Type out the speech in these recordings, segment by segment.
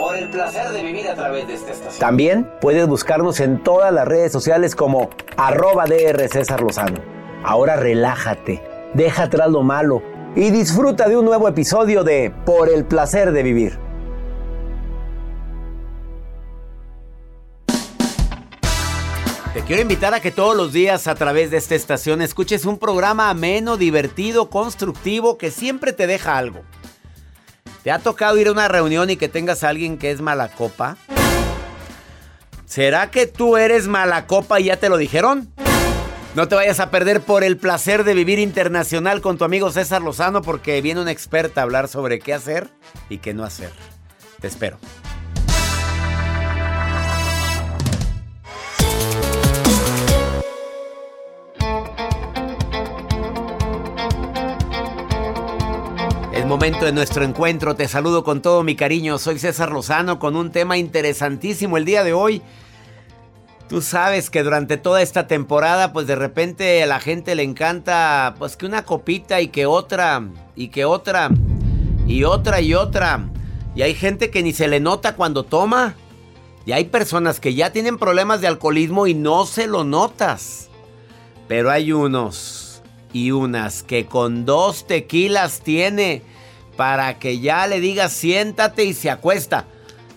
Por el placer de vivir a través de esta estación. También puedes buscarnos en todas las redes sociales como arroba DR César Lozano. Ahora relájate, deja atrás lo malo y disfruta de un nuevo episodio de Por el placer de vivir. Te quiero invitar a que todos los días a través de esta estación escuches un programa ameno, divertido, constructivo, que siempre te deja algo. ¿Te ha tocado ir a una reunión y que tengas a alguien que es mala copa? ¿Será que tú eres mala copa y ya te lo dijeron? No te vayas a perder por el placer de vivir internacional con tu amigo César Lozano porque viene una experta a hablar sobre qué hacer y qué no hacer. Te espero. Es momento de nuestro encuentro. Te saludo con todo mi cariño. Soy César Lozano con un tema interesantísimo el día de hoy. Tú sabes que durante toda esta temporada, pues de repente a la gente le encanta, pues que una copita y que otra, y que otra, y otra y otra. Y hay gente que ni se le nota cuando toma. Y hay personas que ya tienen problemas de alcoholismo y no se lo notas. Pero hay unos y unas que con dos tequilas tiene para que ya le digas siéntate y se acuesta.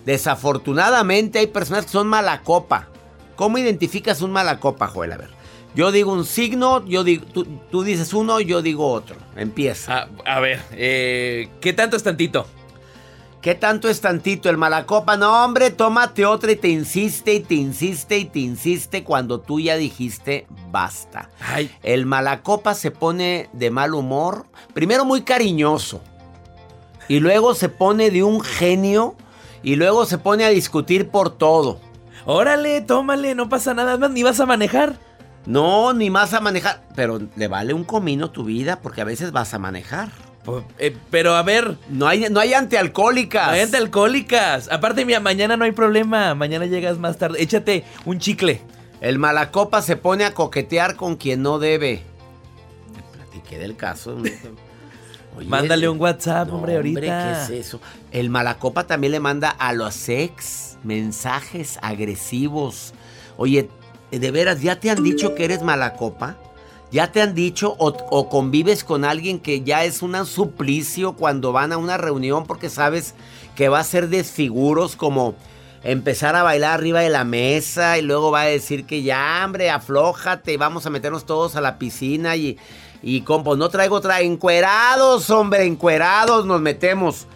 Desafortunadamente hay personas que son mala copa. ¿Cómo identificas un mala copa, Joel? A ver. Yo digo un signo, yo digo, tú, tú dices uno, yo digo otro. Empieza. A, a ver, eh, ¿qué tanto es tantito? ¿Qué tanto es tantito el mala copa? No, hombre, tómate otra y te insiste y te insiste y te insiste cuando tú ya dijiste basta. Ay, El malacopa se pone de mal humor, primero muy cariñoso, y luego se pone de un genio, y luego se pone a discutir por todo. órale, tómale, no pasa nada más, ni vas a manejar. No, ni más a manejar, pero le vale un comino tu vida porque a veces vas a manejar. Pues, eh, pero a ver, No hay, no hay antialcohólicas. no hay alcohólicas. Aparte, mira, mañana no hay problema. Mañana llegas más tarde. Échate un chicle. El malacopa se pone a coquetear con quien no debe. Te platiqué del caso. Oye, Mándale un WhatsApp, no, hombre, ahorita. ¿qué es eso? El malacopa también le manda a los ex mensajes agresivos. Oye, ¿de veras ya te han dicho que eres malacopa? ¿Ya te han dicho o, convives con alguien que ya es un suplicio cuando van a una reunión porque sabes que va a ser desfiguros como empezar a bailar arriba de la mesa y luego va a decir que ya, hombre, aflójate, vamos a meternos todos a la piscina y, y compo, no traigo otra, encuerados, hombre, encuerados nos metemos.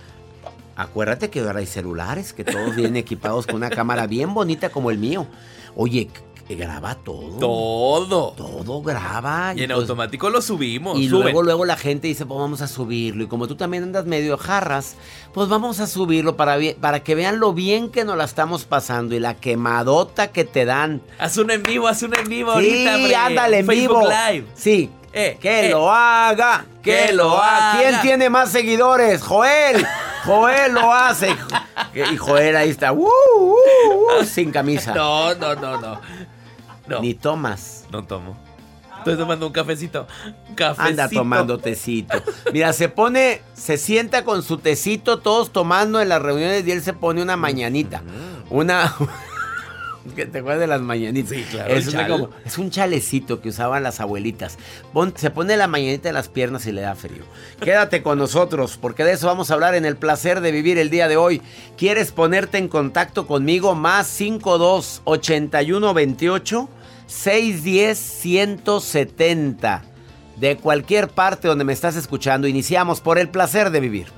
Acuérdate que ahora hay celulares, que todos vienen equipados con una cámara bien bonita como el mío. Oye, graba todo. Todo. Todo graba. Y en pues- automático lo subimos. Y suben. luego, luego la gente dice, pues vamos a subirlo. Y como tú también andas medio jarras, pues vamos a subirlo para, para que vean lo bien que nos la estamos pasando y la quemadota que te dan. Haz uno en vivo, haz uno en vivo Sí, ahorita, ándale en Facebook vivo. Live. Sí. Eh, que eh. lo haga, que, Que lo haga. ¿Quién tiene más seguidores? Joel. Joel lo hace. Y Joel ahí está, uh, uh, uh, sin camisa. No, no, no, no. No, Ni tomas. no tomo. Estoy tomando un cafecito. Cafecito. Anda tomando tecito. Mira, se pone, se sienta con su tecito, todos tomando en las reuniones y él se pone una mañanita. Una. que te acuerdas de las mañanitas. Sí, claro, Es, el una chal. como- es un chalecito que usaban las abuelitas. Pon- se pone la mañanita en las piernas y le da frío. Quédate con nosotros, porque de eso vamos a hablar en el placer de vivir el día de hoy. ¿Quieres ponerte en contacto conmigo? Más 52 81 28 610 170. De cualquier parte donde me estás escuchando, iniciamos por el placer de vivir.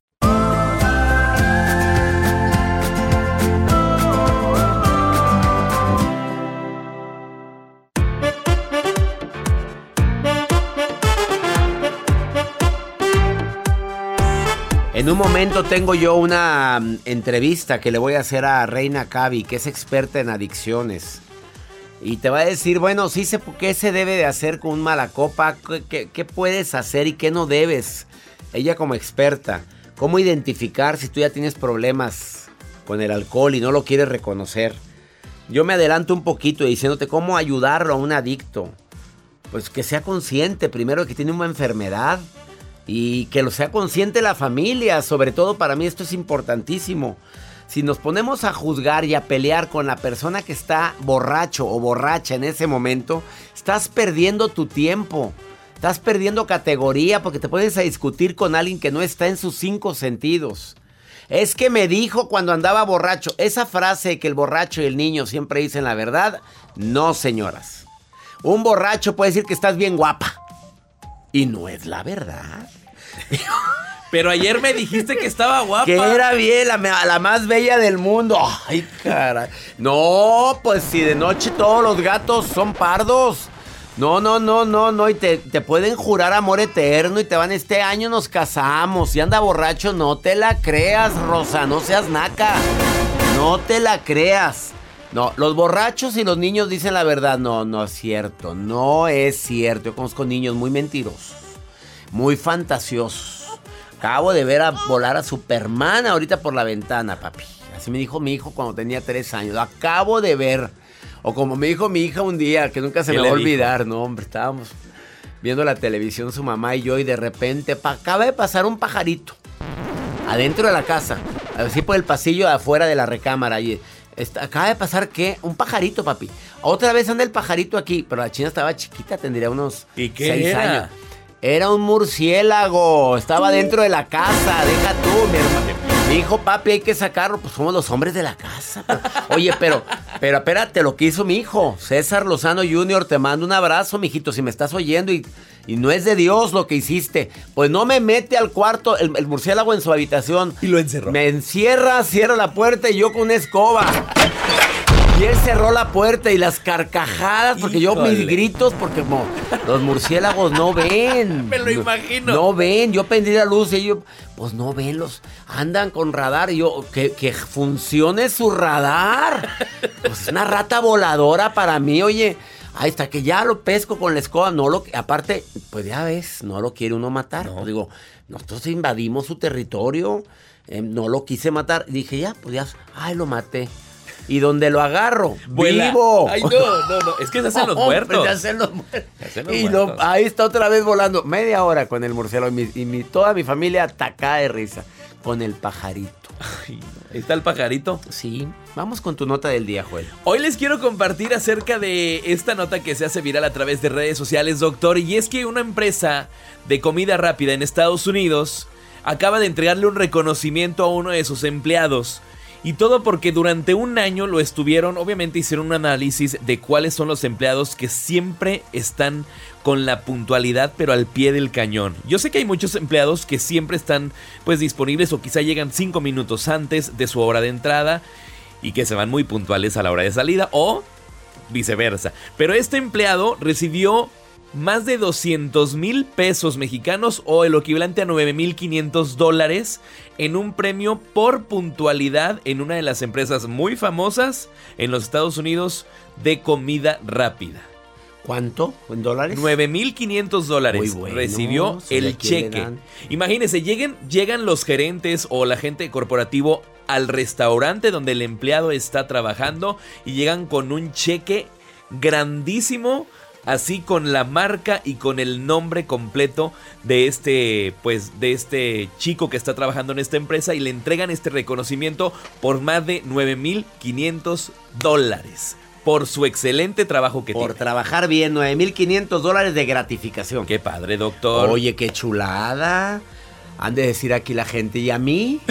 En un momento tengo yo una mm, entrevista que le voy a hacer a Reina Cavi, que es experta en adicciones. Y te va a decir, bueno, sí sé qué se debe de hacer con un mala copa, qué- qué puedes hacer y qué no debes. Ella como experta, cómo identificar si tú ya tienes problemas con el alcohol y no lo quieres reconocer. Yo me adelanto un poquito diciéndote cómo ayudarlo a un adicto. Pues que sea consciente primero que tiene una enfermedad y que lo sea consciente la familia. Sobre todo para mí esto es importantísimo. Si nos ponemos a juzgar y a pelear con la persona que está borracho o borracha en ese momento, estás perdiendo tu tiempo. Estás perdiendo categoría porque te puedes a discutir con alguien que no está en sus cinco sentidos. Es que me dijo cuando andaba borracho. Esa frase que el borracho y el niño siempre dicen la verdad, no señoras. Un borracho puede decir que estás bien guapa. Y no es la verdad. Pero ayer me dijiste que estaba guapa. Que era bien, la, la más bella del mundo. Ay, caray. No, pues si de noche todos los gatos son pardos. No, no, no, no, no. Y te, te pueden jurar amor eterno y te van, este año nos casamos. Y anda borracho, no te la creas, Rosa. No seas naca. No te la creas. No, los borrachos y los niños dicen la verdad. No, no es cierto. No es cierto. Yo conozco niños muy mentirosos. Muy fantasiosos. Acabo de ver a volar a Superman ahorita por la ventana, papi. Así me dijo mi hijo cuando tenía tres años. Lo acabo de ver. O como me dijo mi hija un día, que nunca se ¿Qué me va a dijo? olvidar. No, hombre, estábamos viendo la televisión su mamá y yo y de repente pa- acaba de pasar un pajarito adentro de la casa. Así por el pasillo afuera de la recámara. Y está- acaba de pasar que un pajarito, papi. Otra vez anda el pajarito aquí, pero la china estaba chiquita, tendría unos ¿Y qué seis era? años. Era un murciélago, estaba dentro de la casa, deja tú, mi hermano. Hijo, papi, hay que sacarlo. Pues somos los hombres de la casa. Oye, pero, pero espérate, lo que hizo mi hijo, César Lozano Jr., te mando un abrazo, mijito, si me estás oyendo y, y no es de Dios lo que hiciste. Pues no me mete al cuarto el, el murciélago en su habitación. Y lo encerró. Me encierra, cierra la puerta y yo con una escoba. Y él cerró la puerta y las carcajadas, porque yo mis gritos, porque como los murciélagos no ven. Me lo imagino. No ven, yo prendí la luz y ellos, pues no ven, los andan con radar. Y yo, que, que funcione su radar. Pues es una rata voladora para mí, oye. Hasta que ya lo pesco con la escoba, no lo, aparte, pues ya ves, no lo quiere uno matar. Pues digo, nosotros invadimos su territorio, eh, no lo quise matar. Dije, ya, pues ya, ay, lo maté. Y donde lo agarro, Vuela. vivo. Ay, no, no, no. Es que se hacen los muertos. se hacen los muertos. Se hacen los Y lo- ahí está otra vez volando. Media hora con el murciélago y, mi- y mi- toda mi familia atacada de risa. Con el pajarito. Ay, no. Ahí está el pajarito. Sí. Vamos con tu nota del día, Joel. Hoy les quiero compartir acerca de esta nota que se hace viral a través de redes sociales, doctor. Y es que una empresa de comida rápida en Estados Unidos acaba de entregarle un reconocimiento a uno de sus empleados. Y todo porque durante un año lo estuvieron, obviamente hicieron un análisis de cuáles son los empleados que siempre están con la puntualidad pero al pie del cañón. Yo sé que hay muchos empleados que siempre están pues disponibles o quizá llegan 5 minutos antes de su hora de entrada y que se van muy puntuales a la hora de salida o viceversa. Pero este empleado recibió más de 200 mil pesos mexicanos o el equivalente a 9 mil 500 dólares en un premio por puntualidad en una de las empresas muy famosas en los Estados Unidos de comida rápida. ¿Cuánto? ¿En dólares? 9.500 dólares bueno, recibió el cheque. Imagínense, lleguen, llegan los gerentes o la gente corporativo al restaurante donde el empleado está trabajando y llegan con un cheque grandísimo, así con la marca y con el nombre completo de este, pues, de este chico que está trabajando en esta empresa y le entregan este reconocimiento por más de 9.500 dólares por su excelente trabajo que Por tiene. trabajar bien, 9.500 dólares de gratificación. Qué padre, doctor. Oye, qué chulada. Han de decir aquí la gente, ¿y a mí?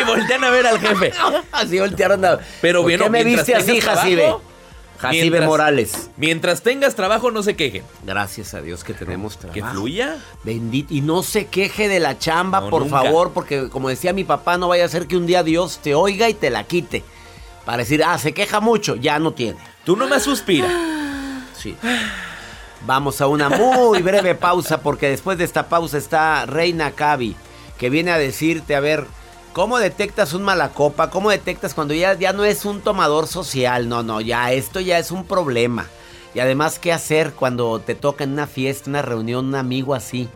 Y voltean a ver al jefe. Así voltearon a... Pero ¿Por qué me viste así, Jacibe? Jacibe mientras- Morales. Mientras tengas trabajo, no se quejen. Gracias a Dios que tenemos Que trabajo. fluya. Bendito. Y no se queje de la chamba, No, por nunca. favor, porque como decía mi papá, no vaya a ser que un día Dios te oiga y te la quite. Para decir, ah, se queja mucho, ya no tiene. Tú nomás suspira. Sí. Vamos a una muy breve pausa, porque después de esta pausa está Reina Cavi, que viene a decirte, a ver, ¿cómo detectas un mala copa? ¿Cómo detectas cuando ya, ya no es un tomador social? No, no, ya esto ya es un problema. Y además, ¿qué hacer cuando te toca en una fiesta, una reunión, un amigo así?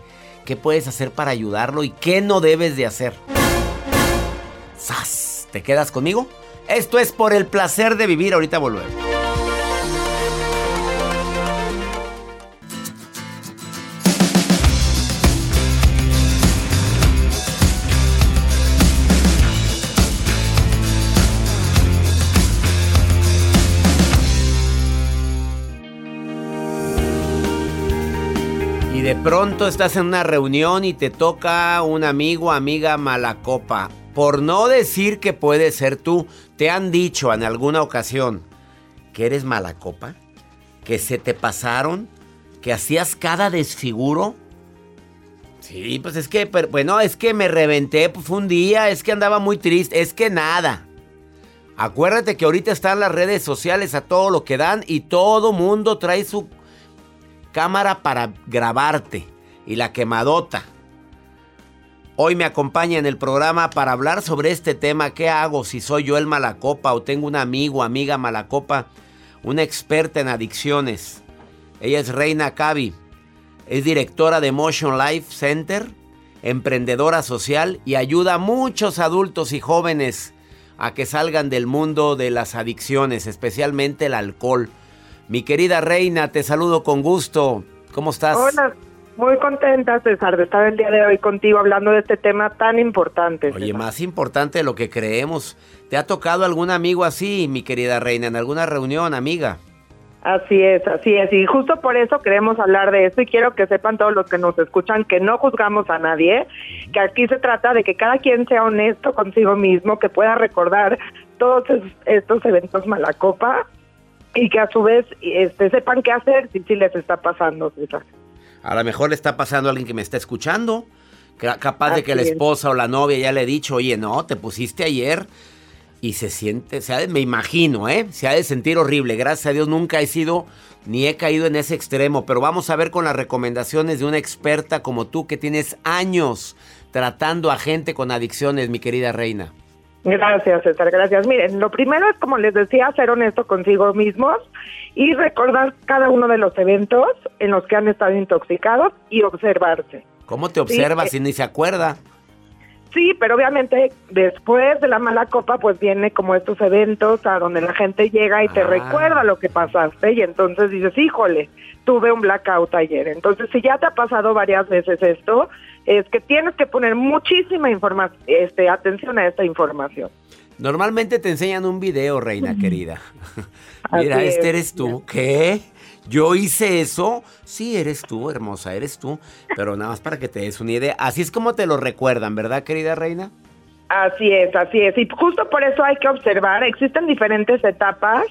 ¿Qué puedes hacer para ayudarlo y qué no debes de hacer? ¡Sas! ¿Te quedas conmigo? Esto es por el placer de vivir. Ahorita volvemos. Pronto estás en una reunión y te toca un amigo, amiga mala copa. Por no decir que puede ser tú, te han dicho en alguna ocasión que eres mala copa, que se te pasaron, que hacías cada desfiguro. Sí, pues es que, pero, bueno, es que me reventé, pues un día, es que andaba muy triste, es que nada. Acuérdate que ahorita están las redes sociales a todo lo que dan y todo mundo trae su cámara para grabarte y la quemadota. Hoy me acompaña en el programa para hablar sobre este tema. ¿Qué hago si soy yo el malacopa o tengo un amigo, amiga malacopa? Una experta en adicciones. Ella es Reina Cavi. Es directora de Motion Life Center, emprendedora social y ayuda a muchos adultos y jóvenes a que salgan del mundo de las adicciones, especialmente el alcohol. Mi querida Reina, te saludo con gusto. ¿Cómo estás? Hola, muy contenta, César, de estar el día de hoy contigo hablando de este tema tan importante. Oye, César. más importante de lo que creemos. ¿Te ha tocado algún amigo así, mi querida Reina, en alguna reunión, amiga? Así es, así es. Y justo por eso queremos hablar de esto y quiero que sepan todos los que nos escuchan que no juzgamos a nadie, que aquí se trata de que cada quien sea honesto consigo mismo, que pueda recordar todos estos eventos malacopa y que a su vez este, sepan qué hacer si, si les está pasando. A lo mejor le está pasando a alguien que me está escuchando, capaz de que la esposa o la novia ya le ha dicho, oye, no, te pusiste ayer y se siente, se me imagino, ¿eh? Se ha de sentir horrible. Gracias a Dios nunca he sido ni he caído en ese extremo, pero vamos a ver con las recomendaciones de una experta como tú que tienes años tratando a gente con adicciones, mi querida reina. Gracias, César, gracias. Miren, lo primero es, como les decía, ser honesto consigo mismos y recordar cada uno de los eventos en los que han estado intoxicados y observarse. ¿Cómo te observas eh, si ni se acuerda? Sí, pero obviamente después de la mala copa pues viene como estos eventos a donde la gente llega y te ah. recuerda lo que pasaste y entonces dices, híjole, tuve un blackout ayer. Entonces si ya te ha pasado varias veces esto, es que tienes que poner muchísima información, este, atención a esta información. Normalmente te enseñan un video, reina querida. Mira, este eres tú. ¿Qué? Yo hice eso. Sí, eres tú, hermosa, eres tú. Pero nada más para que te des una idea. Así es como te lo recuerdan, ¿verdad, querida reina? Así es, así es. Y justo por eso hay que observar, existen diferentes etapas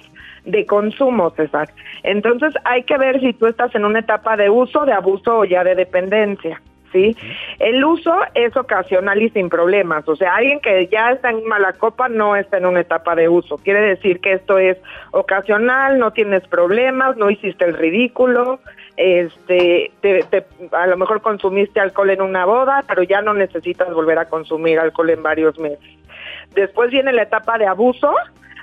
de consumo, César. Entonces hay que ver si tú estás en una etapa de uso, de abuso o ya de dependencia. ¿Sí? El uso es ocasional y sin problemas, o sea, alguien que ya está en mala copa no está en una etapa de uso, quiere decir que esto es ocasional, no tienes problemas, no hiciste el ridículo, este, a lo mejor consumiste alcohol en una boda, pero ya no necesitas volver a consumir alcohol en varios meses. Después viene la etapa de abuso,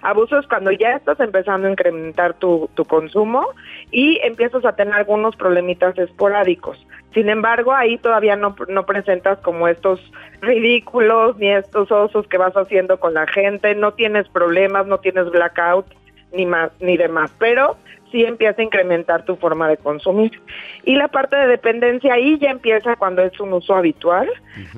Abuso es cuando ya estás empezando a incrementar tu, tu consumo y empiezas a tener algunos problemitas esporádicos. Sin embargo, ahí todavía no, no presentas como estos ridículos ni estos osos que vas haciendo con la gente, no tienes problemas, no tienes blackout ni más ni demás, pero sí empieza a incrementar tu forma de consumir. Y la parte de dependencia ahí ya empieza cuando es un uso habitual,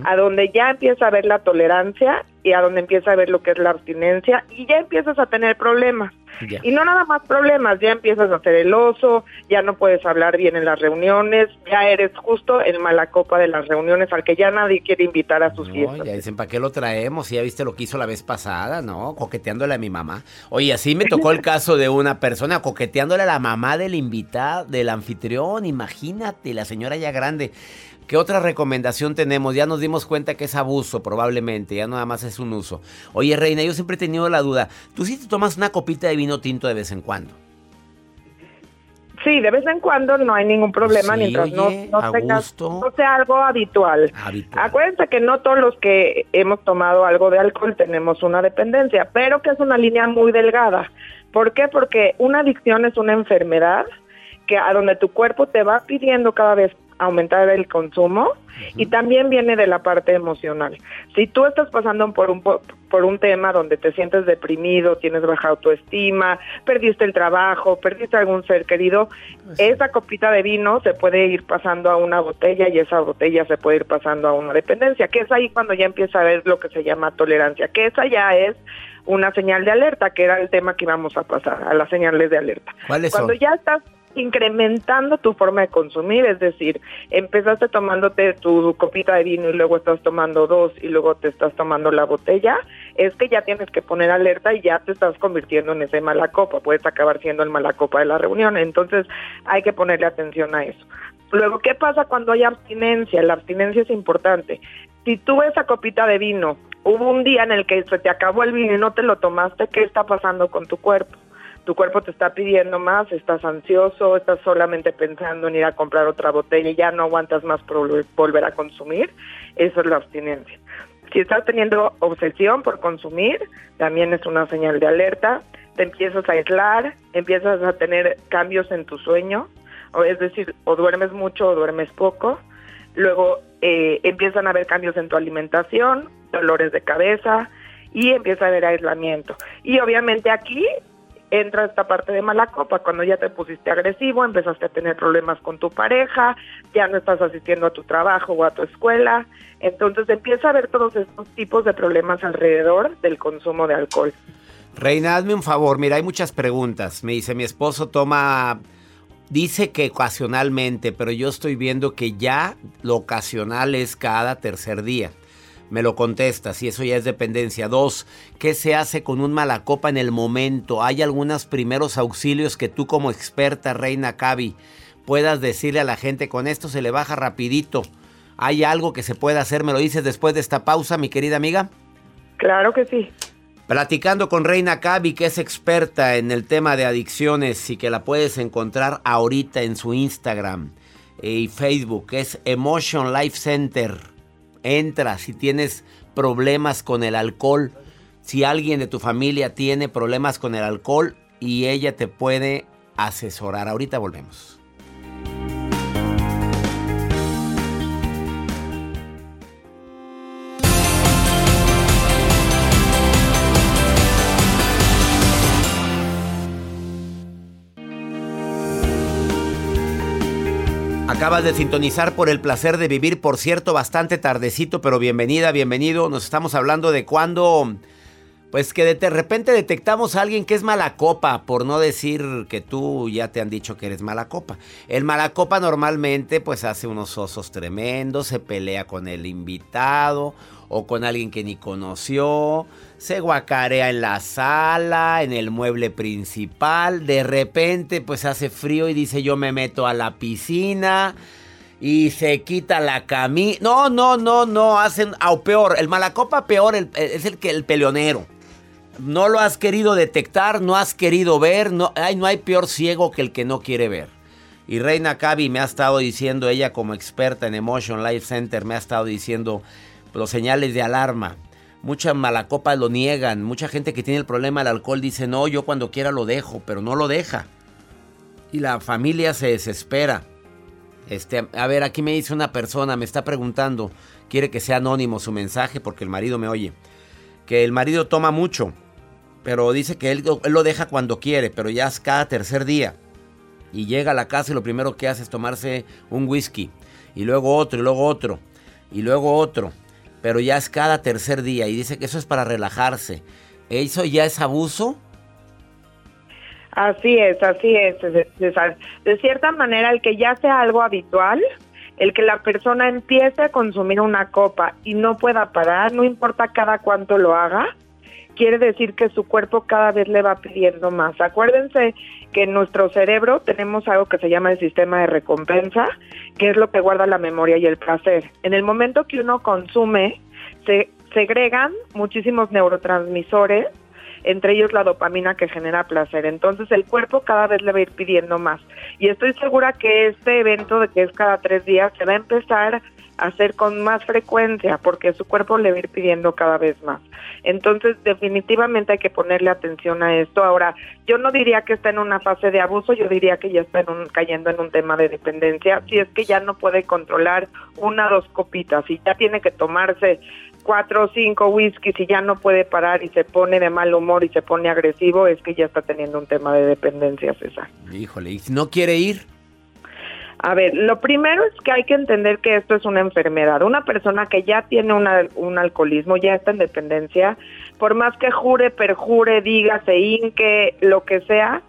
a donde ya empieza a ver la tolerancia y a donde empieza a ver lo que es la abstinencia y ya empiezas a tener problemas. Y no nada más problemas, ya empiezas a ser el oso, ya no puedes hablar bien en las reuniones, ya eres justo el mala copa de las reuniones al que ya nadie quiere invitar a sus fiestas. Ya dicen, ¿para qué lo traemos? Ya viste lo que hizo la vez pasada, ¿no? Coqueteándole a mi mamá. Oye, así me tocó el caso de una persona coqueteándole a la mamá del invitado, del anfitrión, imagínate, la señora ya grande. ¿Qué otra recomendación tenemos? Ya nos dimos cuenta que es abuso probablemente, ya nada más es un uso. Oye, Reina, yo siempre he tenido la duda. ¿Tú sí te tomas una copita de vino tinto de vez en cuando? Sí, de vez en cuando no hay ningún problema mientras no, no, sea algo habitual. Acuérdense que no todos los que hemos tomado algo de alcohol tenemos una dependencia, pero que es una línea muy delgada. ¿Por qué? Porque una adicción es una enfermedad que a donde tu cuerpo te va pidiendo cada vez aumentar el consumo y también viene de la parte emocional. Si tú estás pasando por un por un tema donde te sientes deprimido, tienes baja autoestima, perdiste el trabajo, perdiste algún ser querido, pues esa copita de vino se puede ir pasando a una botella y esa botella se puede ir pasando a una dependencia, que es ahí cuando ya empieza a ver lo que se llama tolerancia, que esa ya es una señal de alerta, que era el tema que íbamos a pasar, a las señales de alerta. Cuando ya estás incrementando tu forma de consumir, es decir, empezaste tomándote tu copita de vino y luego estás tomando dos y luego te estás tomando la botella, es que ya tienes que poner alerta y ya te estás convirtiendo en ese mala copa, puedes acabar siendo el mala copa de la reunión, entonces hay que ponerle atención a eso. Luego, ¿qué pasa cuando hay abstinencia? La abstinencia es importante. Si tú esa copita de vino, hubo un día en el que se te acabó el vino y no te lo tomaste, ¿qué está pasando con tu cuerpo? Tu cuerpo te está pidiendo más, estás ansioso, estás solamente pensando en ir a comprar otra botella y ya no aguantas más por volver a consumir, eso es la abstinencia. Si estás teniendo obsesión por consumir, también es una señal de alerta, te empiezas a aislar, empiezas a tener cambios en tu sueño, es decir, o duermes mucho o duermes poco, luego eh, empiezan a haber cambios en tu alimentación, dolores de cabeza y empieza a haber aislamiento. Y obviamente aquí entra esta parte de mala copa, cuando ya te pusiste agresivo, empezaste a tener problemas con tu pareja, ya no estás asistiendo a tu trabajo o a tu escuela, entonces empieza a haber todos estos tipos de problemas alrededor del consumo de alcohol. Reina, hazme un favor, mira, hay muchas preguntas. Me dice, mi esposo toma, dice que ocasionalmente, pero yo estoy viendo que ya lo ocasional es cada tercer día. Me lo contestas y eso ya es dependencia. Dos, ¿qué se hace con un malacopa en el momento? ¿Hay algunos primeros auxilios que tú como experta, Reina Cavi, puedas decirle a la gente con esto se le baja rapidito? ¿Hay algo que se pueda hacer? ¿Me lo dices después de esta pausa, mi querida amiga? Claro que sí. Platicando con Reina Cavi, que es experta en el tema de adicciones y que la puedes encontrar ahorita en su Instagram y Facebook, es Emotion Life Center. Entra si tienes problemas con el alcohol, si alguien de tu familia tiene problemas con el alcohol y ella te puede asesorar. Ahorita volvemos. Acabas de sintonizar por el placer de vivir, por cierto, bastante tardecito, pero bienvenida, bienvenido. Nos estamos hablando de cuando, pues que de repente detectamos a alguien que es mala copa, por no decir que tú ya te han dicho que eres mala copa. El mala copa normalmente pues hace unos osos tremendos, se pelea con el invitado o con alguien que ni conoció, se guacarea en la sala, en el mueble principal, de repente pues hace frío y dice yo me meto a la piscina y se quita la camisa. No, no, no, no, hacen, o peor, el malacopa peor es el que el peleonero. No lo has querido detectar, no has querido ver, no, ay, no hay peor ciego que el que no quiere ver. Y Reina Cavi me ha estado diciendo, ella como experta en Emotion Life Center, me ha estado diciendo, los señales de alarma. Muchas malacopas lo niegan. Mucha gente que tiene el problema del alcohol dice, no, yo cuando quiera lo dejo, pero no lo deja. Y la familia se desespera. Este, a ver, aquí me dice una persona, me está preguntando, quiere que sea anónimo su mensaje porque el marido me oye. Que el marido toma mucho, pero dice que él, él lo deja cuando quiere, pero ya es cada tercer día. Y llega a la casa y lo primero que hace es tomarse un whisky. Y luego otro, y luego otro, y luego otro pero ya es cada tercer día y dice que eso es para relajarse. ¿Eso ya es abuso? Así es, así es, De cierta manera, el que ya sea algo habitual, el que la persona empiece a consumir una copa y no pueda parar, no importa cada cuánto lo haga, quiere decir que su cuerpo cada vez le va pidiendo más. Acuérdense que en nuestro cerebro tenemos algo que se llama el sistema de recompensa, que es lo que guarda la memoria y el placer. En el momento que uno consume, se segregan muchísimos neurotransmisores, entre ellos la dopamina que genera placer. Entonces el cuerpo cada vez le va a ir pidiendo más. Y estoy segura que este evento de que es cada tres días se va a empezar hacer con más frecuencia porque su cuerpo le va a ir pidiendo cada vez más. Entonces, definitivamente hay que ponerle atención a esto. Ahora, yo no diría que está en una fase de abuso, yo diría que ya está cayendo en un tema de dependencia. Si es que ya no puede controlar una o dos copitas y ya tiene que tomarse cuatro o cinco whiskies y ya no puede parar y se pone de mal humor y se pone agresivo, es que ya está teniendo un tema de dependencia, César. Híjole, ¿y si no quiere ir? A ver, lo primero es que hay que entender que esto es una enfermedad. Una persona que ya tiene un alcoholismo, ya está en dependencia, por más que jure, perjure, diga, se hinque, lo que sea,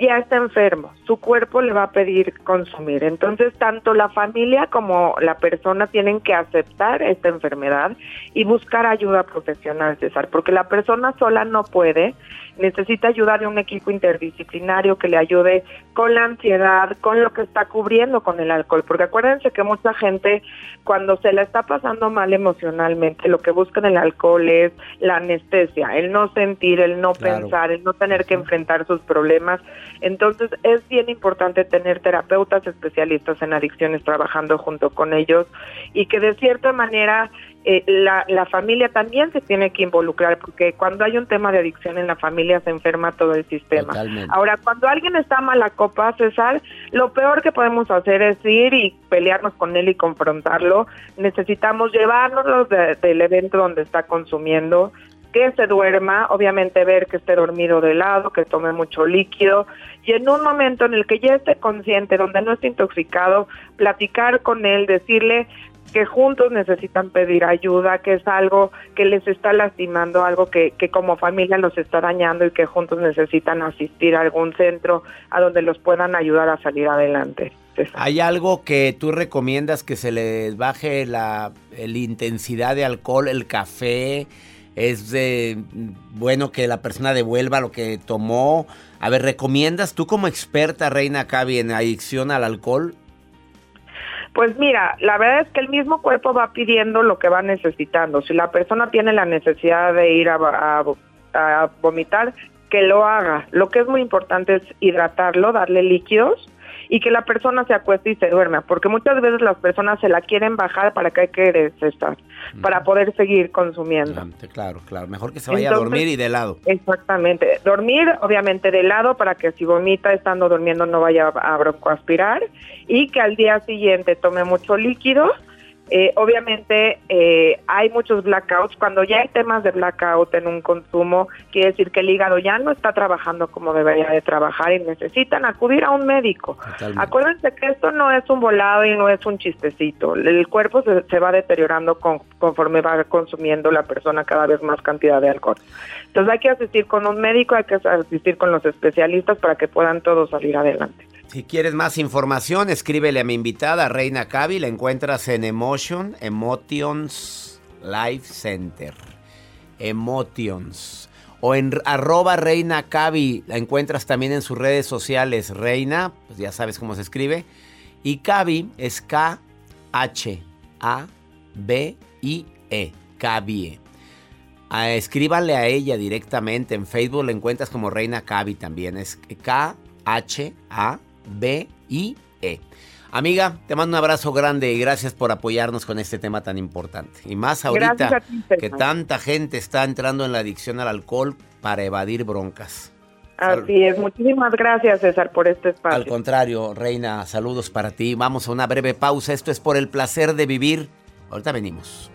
ya está enfermo, su cuerpo le va a pedir consumir. Entonces, tanto la familia como la persona tienen que aceptar esta enfermedad y buscar ayuda profesional, César, porque la persona sola no puede necesita ayudar de un equipo interdisciplinario que le ayude con la ansiedad, con lo que está cubriendo con el alcohol, porque acuérdense que mucha gente cuando se la está pasando mal emocionalmente, lo que busca en el alcohol es la anestesia, el no sentir, el no pensar, el no tener que enfrentar sus problemas. Entonces es bien importante tener terapeutas especialistas en adicciones trabajando junto con ellos y que de cierta manera eh, la, la, familia también se tiene que involucrar porque cuando hay un tema de adicción en la familia se enferma todo el sistema. Ahora, cuando alguien está mala copa, César, lo peor que podemos hacer es ir y pelearnos con él y confrontarlo. Necesitamos llevarnos del evento donde está consumiendo, que se duerma, obviamente ver que esté dormido de lado, que tome mucho líquido y en un momento en el que ya esté consciente, donde no esté intoxicado, platicar con él, decirle que juntos necesitan pedir ayuda, que es algo que les está lastimando, algo que, que como familia los está dañando y que juntos necesitan asistir a algún centro a donde los puedan ayudar a salir adelante. ¿Hay algo que tú recomiendas que se les baje la, la intensidad de alcohol, el café? ¿Es de, bueno que la persona devuelva lo que tomó? A ver, ¿recomiendas tú como experta, Reina Cavi, en adicción al alcohol? Pues mira, la verdad es que el mismo cuerpo va pidiendo lo que va necesitando. Si la persona tiene la necesidad de ir a, a vomitar, que lo haga. Lo que es muy importante es hidratarlo, darle líquidos y que la persona se acueste y se duerma, porque muchas veces las personas se la quieren bajar para que hay que desestar, para poder seguir consumiendo. Claro, claro, mejor que se vaya a dormir y de lado. Exactamente, dormir obviamente de lado para que si vomita estando durmiendo no vaya a broncoaspirar y que al día siguiente tome mucho líquido eh, obviamente eh, hay muchos blackouts. Cuando ya hay temas de blackout en un consumo, quiere decir que el hígado ya no está trabajando como debería de trabajar y necesitan acudir a un médico. Acuérdense que esto no es un volado y no es un chistecito. El cuerpo se, va deteriorando conforme va consumiendo la persona cada vez más cantidad de alcohol. Entonces hay que asistir con un médico, hay que asistir con los especialistas para que puedan todos salir adelante. Si quieres más información, escríbele a mi invitada Reina Cavi. La encuentras en Emotion, Emotions Life Center. Emotions. O en arroba Reina Cavi. La encuentras también en sus redes sociales. Reina, pues ya sabes cómo se escribe. Y Cavi es K-H-A-B-I-E. Cavi. Ah, escríbanle a ella directamente. En Facebook la encuentras como Reina Cavi también. Es K-H-A. B-I-E. Amiga, te mando un abrazo grande y gracias por apoyarnos con este tema tan importante. Y más ahorita que tanta gente está entrando en la adicción al alcohol para evadir broncas. Así es, muchísimas gracias César por este espacio. Al contrario, Reina, saludos para ti. Vamos a una breve pausa. Esto es por el placer de vivir. Ahorita venimos.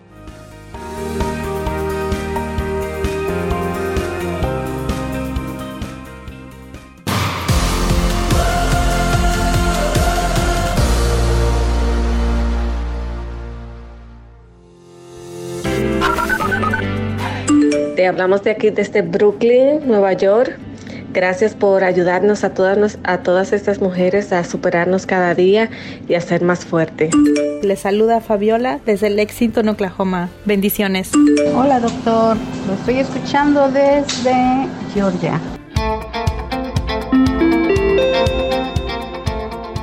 Hablamos de aquí desde Brooklyn, Nueva York. Gracias por ayudarnos a todas, a todas estas mujeres a superarnos cada día y a ser más fuertes. Les saluda Fabiola desde Lexington, Oklahoma. Bendiciones. Hola doctor, lo estoy escuchando desde Georgia.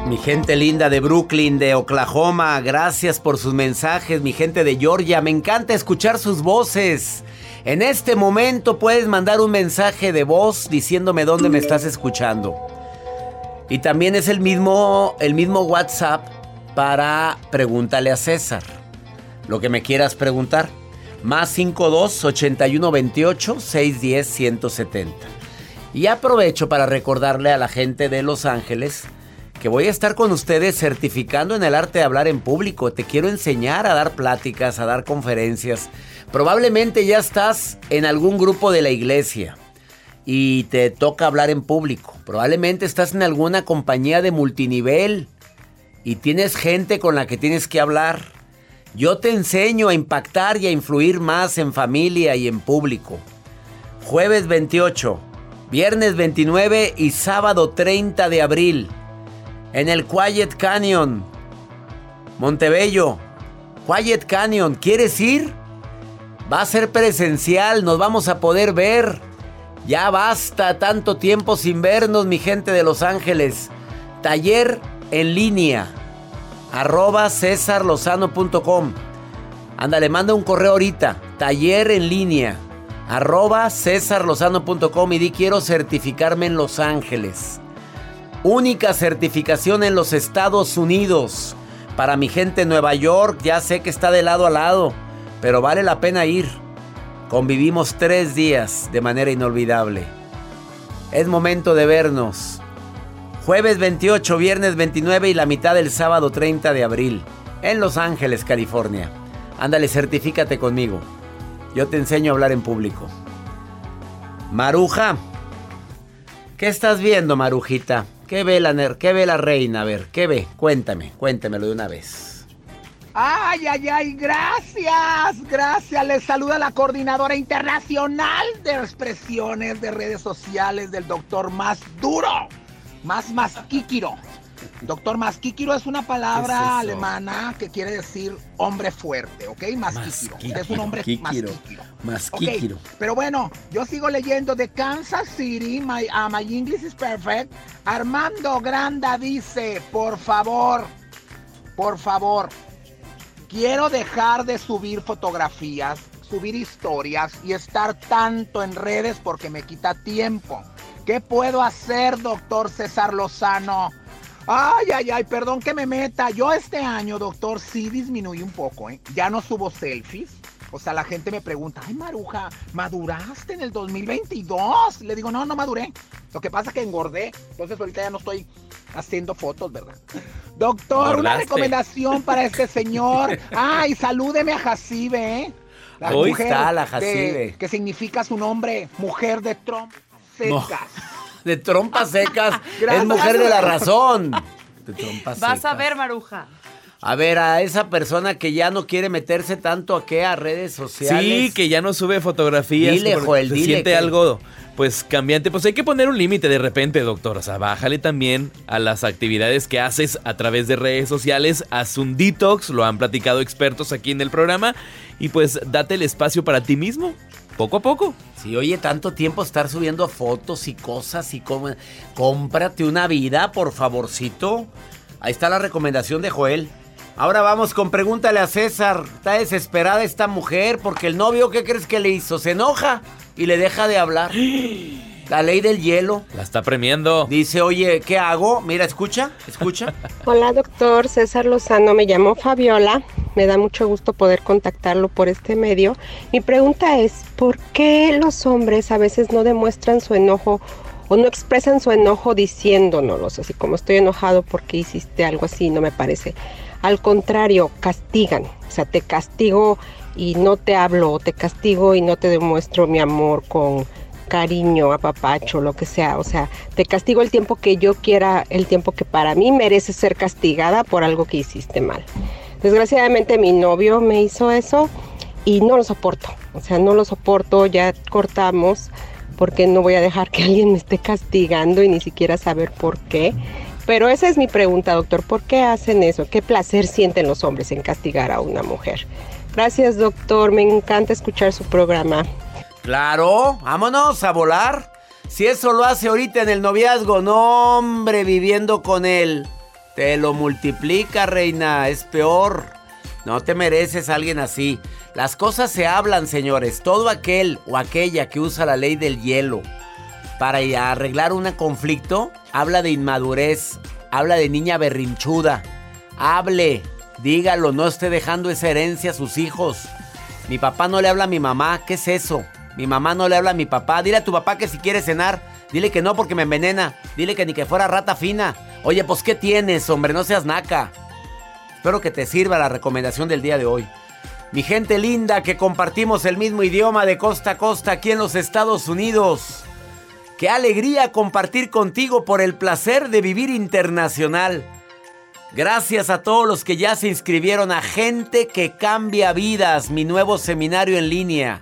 Mi gente linda de Brooklyn, de Oklahoma, gracias por sus mensajes. Mi gente de Georgia, me encanta escuchar sus voces. En este momento puedes mandar un mensaje de voz diciéndome dónde me estás escuchando. Y también es el mismo, el mismo WhatsApp para pregúntale a César. Lo que me quieras preguntar. Más 52 81 28 610 170. Y aprovecho para recordarle a la gente de Los Ángeles que voy a estar con ustedes certificando en el arte de hablar en público. Te quiero enseñar a dar pláticas, a dar conferencias. Probablemente ya estás en algún grupo de la iglesia y te toca hablar en público. Probablemente estás en alguna compañía de multinivel y tienes gente con la que tienes que hablar. Yo te enseño a impactar y a influir más en familia y en público. Jueves 28, viernes 29 y sábado 30 de abril en el Quiet Canyon, Montebello. Quiet Canyon, ¿quieres ir? Va a ser presencial, nos vamos a poder ver. Ya basta tanto tiempo sin vernos, mi gente de Los Ángeles. Taller en línea. Arroba cesarlozano.com. Ándale, manda un correo ahorita. Taller en línea. Arroba cesarlozano.com y di quiero certificarme en Los Ángeles. Única certificación en los Estados Unidos. Para mi gente en Nueva York, ya sé que está de lado a lado pero vale la pena ir. Convivimos tres días de manera inolvidable. Es momento de vernos. Jueves 28, viernes 29 y la mitad del sábado 30 de abril. En Los Ángeles, California. Ándale, certifícate conmigo. Yo te enseño a hablar en público. Maruja. ¿Qué estás viendo, Marujita? ¿Qué ve la, qué ve la reina? A ver, ¿qué ve? Cuéntame, cuéntamelo de una vez. Ay, ay, ay, gracias, gracias. Les saluda la coordinadora internacional de expresiones de redes sociales del doctor más duro, más masquíquiro. Doctor Masquíquiro es una palabra alemana que quiere decir hombre fuerte, ¿ok? Masquíquiro. Es un hombre masquíquiro. Pero bueno, yo sigo leyendo de Kansas City, my, uh, my English is perfect. Armando Granda dice, por favor, por favor, quiero dejar de subir fotografías, subir historias y estar tanto en redes porque me quita tiempo. ¿Qué puedo hacer, doctor César Lozano? Ay, ay, ay, perdón que me meta. Yo este año, doctor, sí disminuí un poco, ¿eh? Ya no subo selfies. O sea, la gente me pregunta, ay, Maruja, ¿maduraste en el 2022? Le digo, no, no maduré. Lo que pasa es que engordé. Entonces ahorita ya no estoy haciendo fotos, ¿verdad? Doctor, una recomendación para este señor. Ay, salúdeme a Jacibe, ¿eh? La Hoy está la Jacibe. que significa su nombre, mujer de trompas secas de trompas secas. es mujer de la razón. De trompas Vas a ver, Maruja. A ver, a esa persona que ya no quiere meterse tanto a qué, a redes sociales. Sí, que ya no sube fotografías. Dile, Joel, se siente algo, pues, cambiante. Pues hay que poner un límite de repente, doctor. O sea, bájale también a las actividades que haces a través de redes sociales. Haz un detox, lo han platicado expertos aquí en el programa. Y pues, date el espacio para ti mismo poco a poco. Sí, oye, tanto tiempo estar subiendo fotos y cosas y cómo... Cómprate una vida, por favorcito. Ahí está la recomendación de Joel. Ahora vamos con pregúntale a César. Está desesperada esta mujer porque el novio, ¿qué crees que le hizo? Se enoja y le deja de hablar. La ley del hielo. La está premiando. Dice, oye, ¿qué hago? Mira, escucha, escucha. Hola, doctor César Lozano. Me llamo Fabiola. Me da mucho gusto poder contactarlo por este medio. Mi pregunta es, ¿por qué los hombres a veces no demuestran su enojo o no expresan su enojo diciéndonos, así como estoy enojado porque hiciste algo así, no me parece. Al contrario, castigan, o sea, te castigo y no te hablo, o te castigo y no te demuestro mi amor con cariño, apapacho, lo que sea. O sea, te castigo el tiempo que yo quiera, el tiempo que para mí merece ser castigada por algo que hiciste mal. Desgraciadamente mi novio me hizo eso y no lo soporto. O sea, no lo soporto, ya cortamos porque no voy a dejar que alguien me esté castigando y ni siquiera saber por qué. Pero esa es mi pregunta, doctor. ¿Por qué hacen eso? ¿Qué placer sienten los hombres en castigar a una mujer? Gracias, doctor. Me encanta escuchar su programa. Claro, vámonos a volar. Si eso lo hace ahorita en el noviazgo, no hombre, viviendo con él. Te lo multiplica, reina, es peor. No te mereces a alguien así. Las cosas se hablan, señores. Todo aquel o aquella que usa la ley del hielo para arreglar un conflicto, habla de inmadurez, habla de niña berrinchuda. Hable, dígalo, no esté dejando esa herencia a sus hijos. Mi papá no le habla a mi mamá, ¿qué es eso? Mi mamá no le habla a mi papá. Dile a tu papá que si quiere cenar, dile que no porque me envenena. Dile que ni que fuera rata fina. Oye, pues ¿qué tienes, hombre? No seas naca. Espero que te sirva la recomendación del día de hoy. Mi gente linda que compartimos el mismo idioma de costa a costa aquí en los Estados Unidos. Qué alegría compartir contigo por el placer de vivir internacional. Gracias a todos los que ya se inscribieron a Gente que Cambia Vidas, mi nuevo seminario en línea.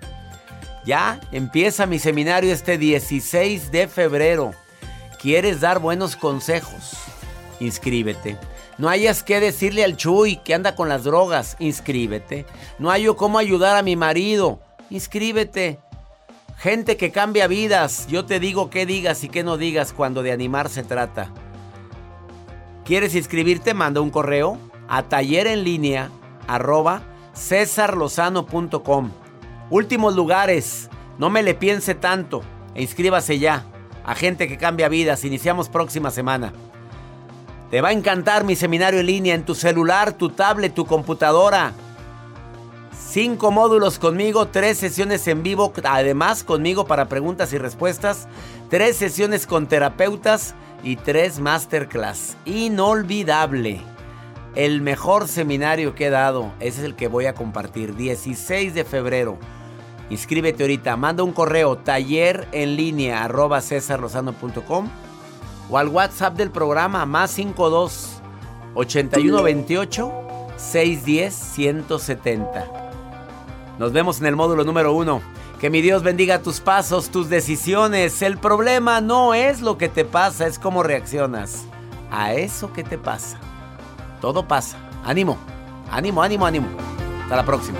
Ya empieza mi seminario este 16 de febrero. ¿Quieres dar buenos consejos? Inscríbete. No hayas que decirle al Chuy que anda con las drogas. Inscríbete. No hay cómo ayudar a mi marido. Inscríbete. Gente que cambia vidas. Yo te digo qué digas y qué no digas cuando de animar se trata. ¿Quieres inscribirte? Manda un correo a taller en línea. Últimos lugares. No me le piense tanto. E inscríbase ya. A gente que cambia vidas. Iniciamos próxima semana. Te va a encantar mi seminario en línea en tu celular, tu tablet, tu computadora. Cinco módulos conmigo, tres sesiones en vivo, además conmigo para preguntas y respuestas, tres sesiones con terapeutas y tres masterclass. Inolvidable. El mejor seminario que he dado, es el que voy a compartir, 16 de febrero. Inscríbete ahorita, manda un correo taller en línea arroba o al WhatsApp del programa más 52 81 28 610-170. Nos vemos en el módulo número uno. Que mi Dios bendiga tus pasos, tus decisiones. El problema no es lo que te pasa, es cómo reaccionas a eso que te pasa. Todo pasa. Ánimo, ánimo, ánimo, ánimo. Hasta la próxima.